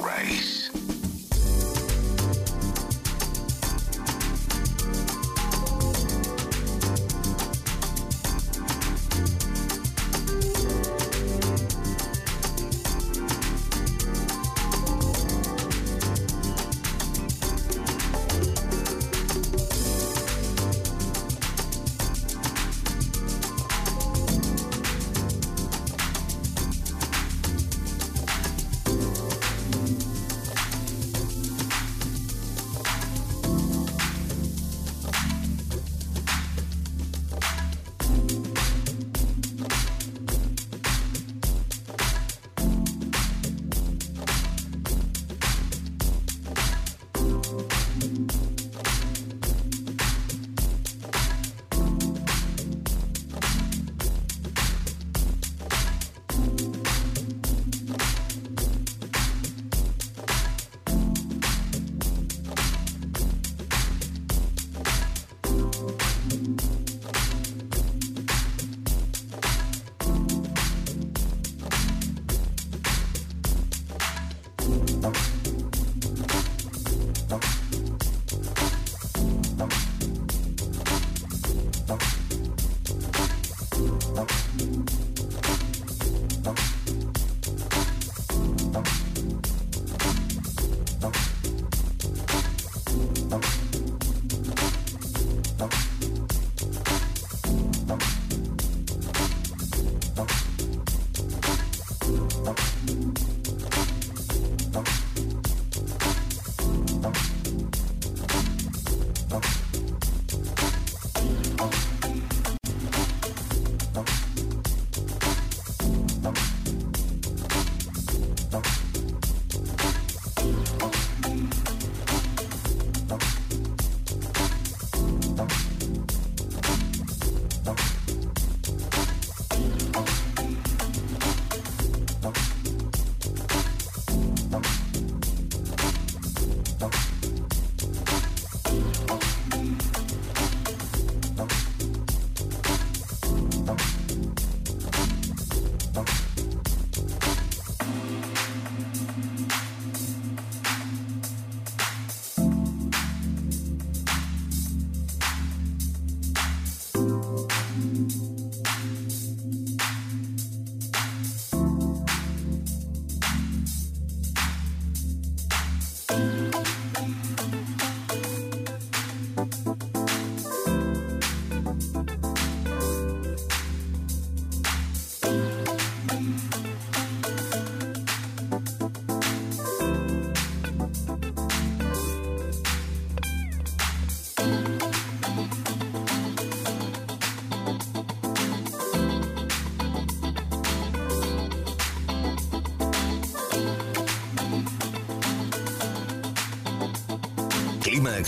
race.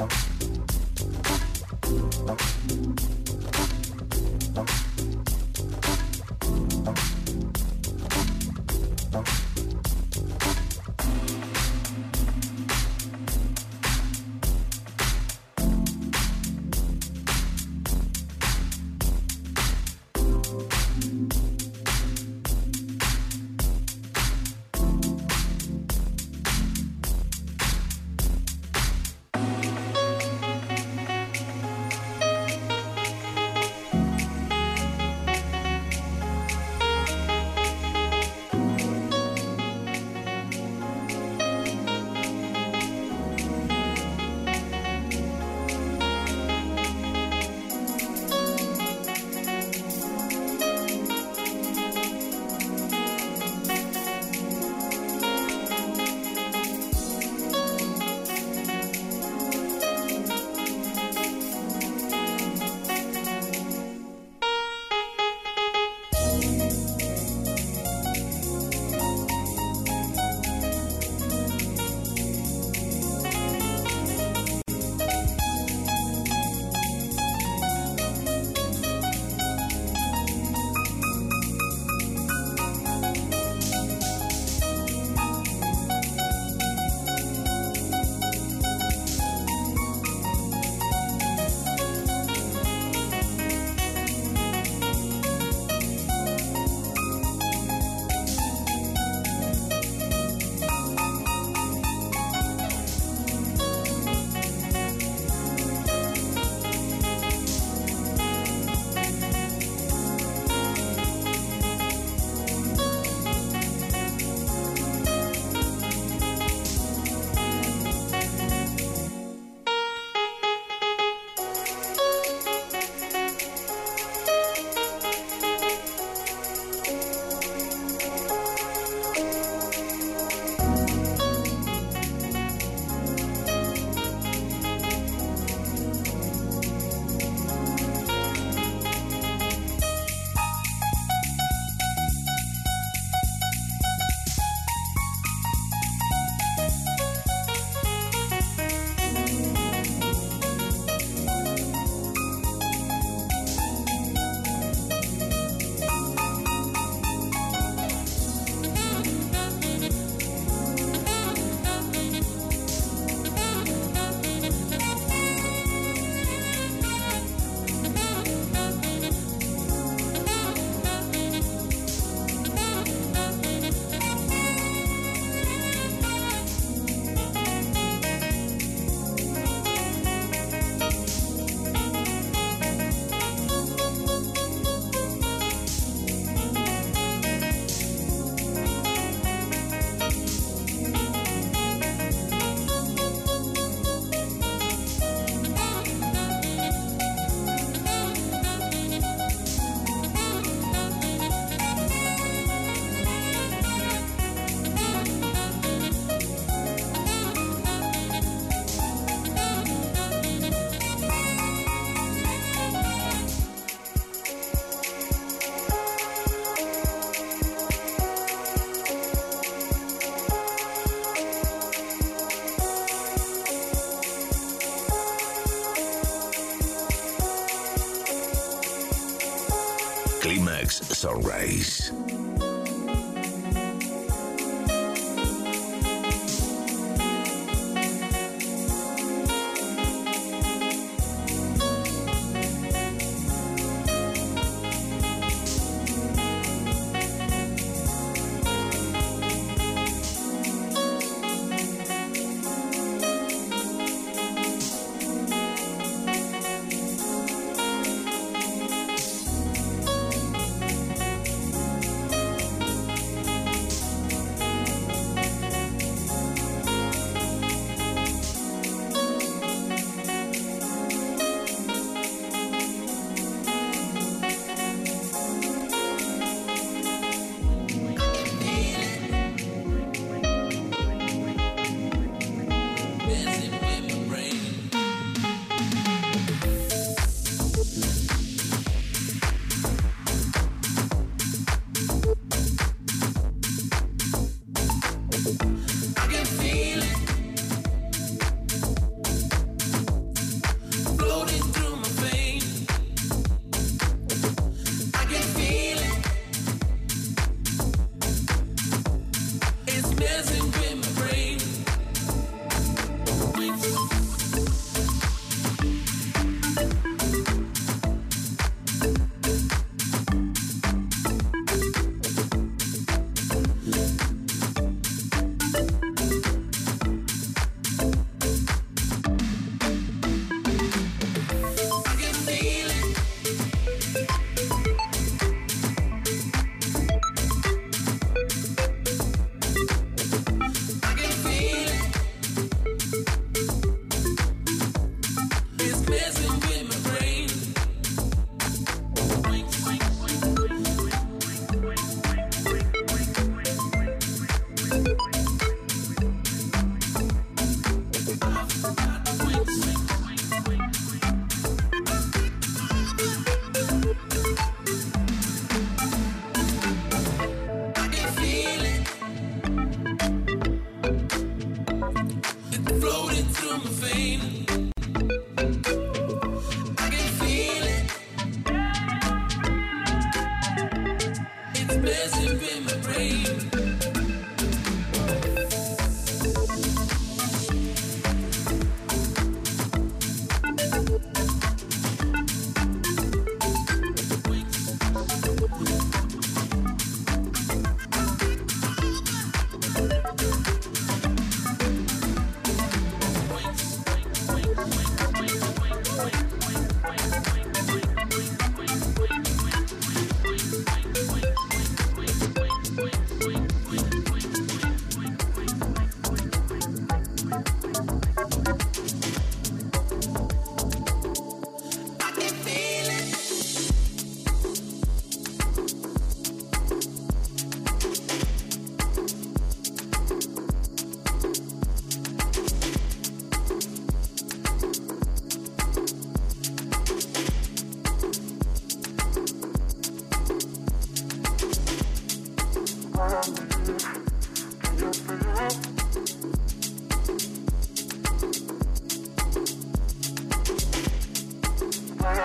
там все. Climax Sunrise.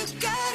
you got.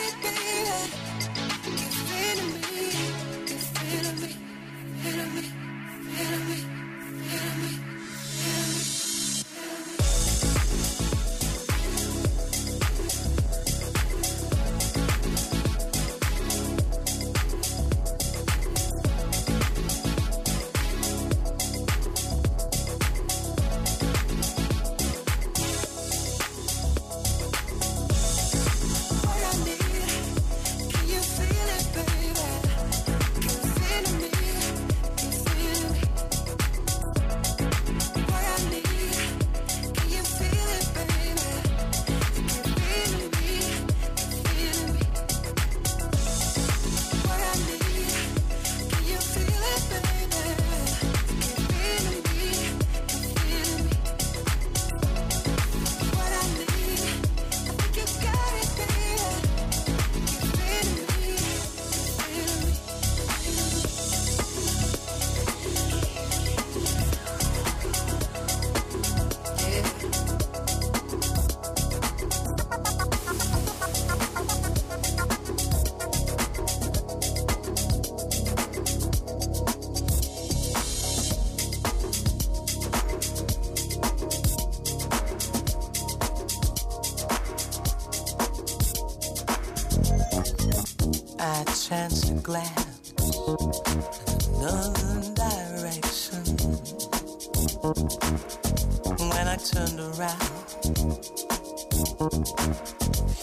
chance to glance in another direction. When I turned around,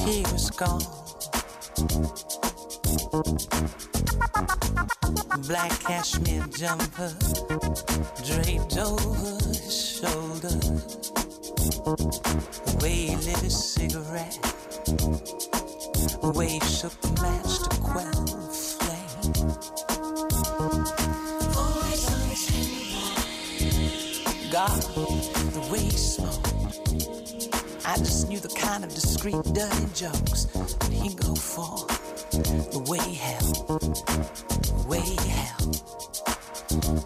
he was gone. Black cashmere jumper draped over his shoulder. The way he lit a cigarette the quell flame. Always, God, the way he smoked. I just knew the kind of discreet, dirty jokes that he go for. The way he held, the way he held.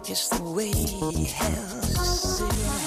It's the way he held.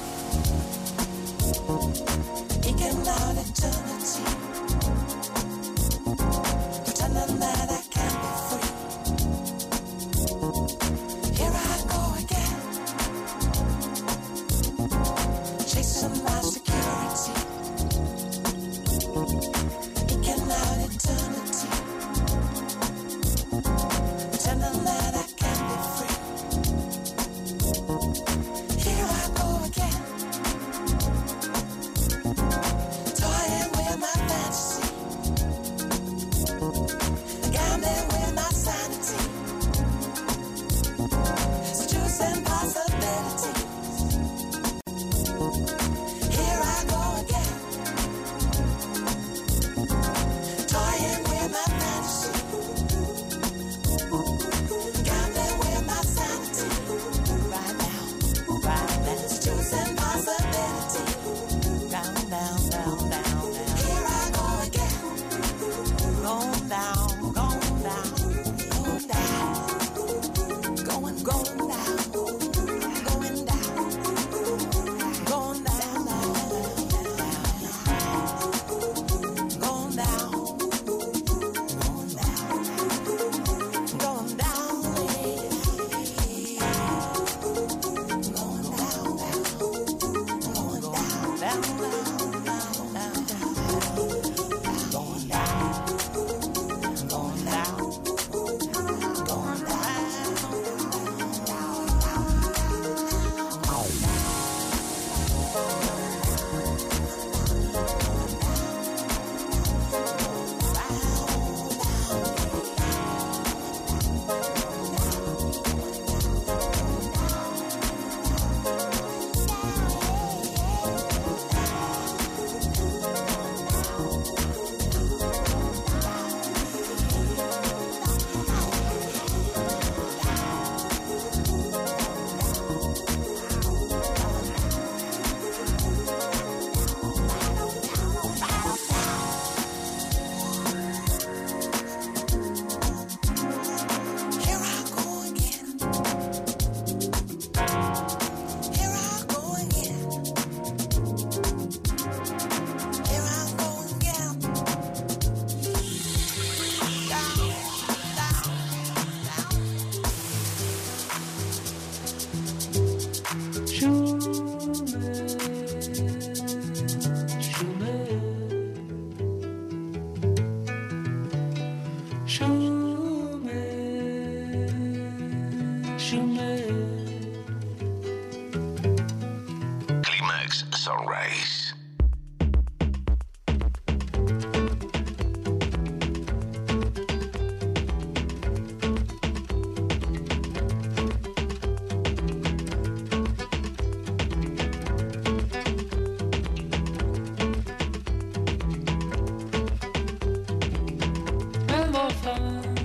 tappad?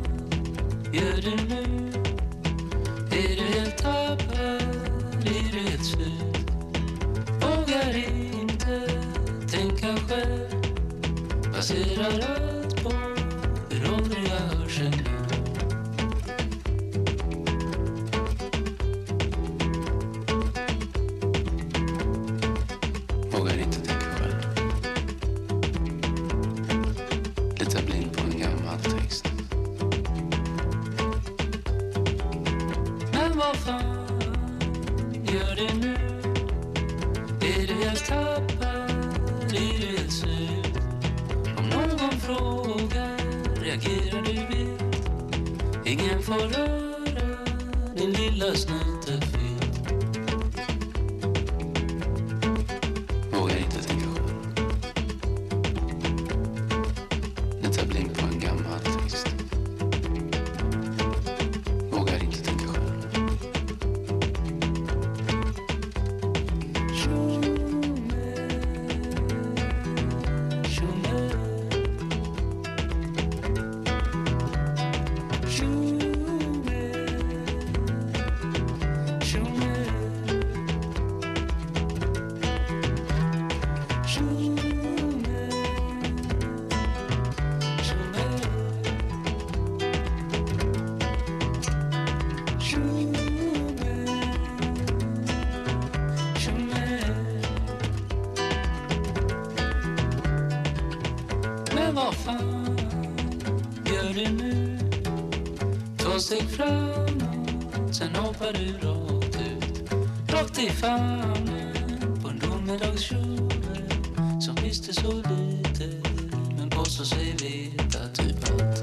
Gör du nu? Är du helt tappad? Är du helt slut? Vågar inte tänka själv? Passerar allt dig nu. Två steg framåt, sen hoppar du rakt ut. Rakt i famnen på en domedagskjol Som visste så lite, men påstår sig veta typ allt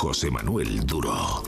José Manuel Duro.